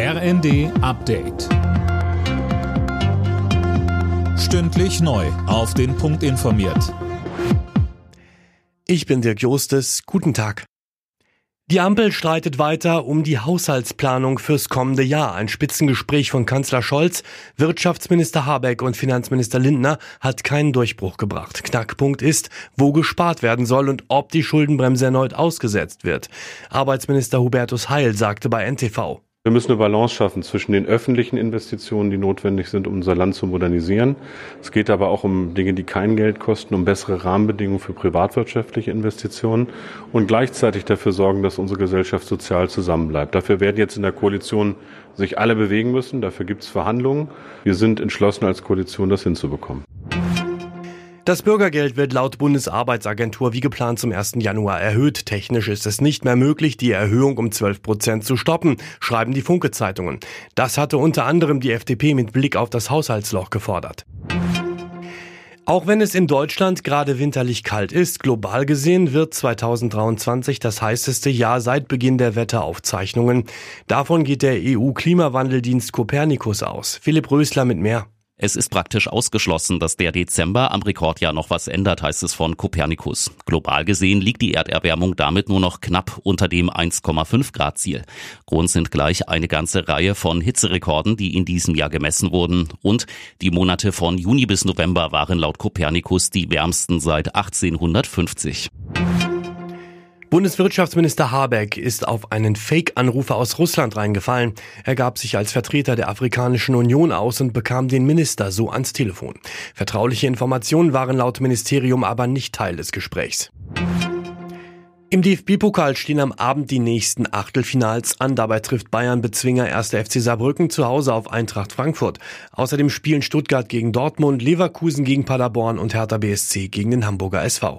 RND Update. Stündlich neu. Auf den Punkt informiert. Ich bin Dirk Jostes. Guten Tag. Die Ampel streitet weiter um die Haushaltsplanung fürs kommende Jahr. Ein Spitzengespräch von Kanzler Scholz, Wirtschaftsminister Habeck und Finanzminister Lindner hat keinen Durchbruch gebracht. Knackpunkt ist, wo gespart werden soll und ob die Schuldenbremse erneut ausgesetzt wird. Arbeitsminister Hubertus Heil sagte bei NTV. Wir müssen eine Balance schaffen zwischen den öffentlichen Investitionen, die notwendig sind, um unser Land zu modernisieren. Es geht aber auch um Dinge, die kein Geld kosten, um bessere Rahmenbedingungen für privatwirtschaftliche Investitionen und gleichzeitig dafür sorgen, dass unsere Gesellschaft sozial zusammenbleibt. Dafür werden jetzt in der Koalition sich alle bewegen müssen. Dafür gibt es Verhandlungen. Wir sind entschlossen als Koalition, das hinzubekommen. Das Bürgergeld wird laut Bundesarbeitsagentur wie geplant zum 1. Januar erhöht. Technisch ist es nicht mehr möglich, die Erhöhung um 12 Prozent zu stoppen, schreiben die Funke-Zeitungen. Das hatte unter anderem die FDP mit Blick auf das Haushaltsloch gefordert. Auch wenn es in Deutschland gerade winterlich kalt ist, global gesehen wird 2023 das heißeste Jahr seit Beginn der Wetteraufzeichnungen. Davon geht der EU-Klimawandeldienst Copernicus aus. Philipp Rösler mit mehr. Es ist praktisch ausgeschlossen, dass der Dezember am Rekordjahr noch was ändert, heißt es von Copernicus. Global gesehen liegt die Erderwärmung damit nur noch knapp unter dem 1,5 Grad Ziel. Grund sind gleich eine ganze Reihe von Hitzerekorden, die in diesem Jahr gemessen wurden. Und die Monate von Juni bis November waren laut Copernicus die wärmsten seit 1850. Bundeswirtschaftsminister Habeck ist auf einen Fake-Anrufer aus Russland reingefallen. Er gab sich als Vertreter der Afrikanischen Union aus und bekam den Minister so ans Telefon. Vertrauliche Informationen waren laut Ministerium aber nicht Teil des Gesprächs. Im DFB-Pokal stehen am Abend die nächsten Achtelfinals an. Dabei trifft Bayern Bezwinger 1. FC Saarbrücken zu Hause auf Eintracht Frankfurt. Außerdem spielen Stuttgart gegen Dortmund, Leverkusen gegen Paderborn und Hertha BSC gegen den Hamburger SV.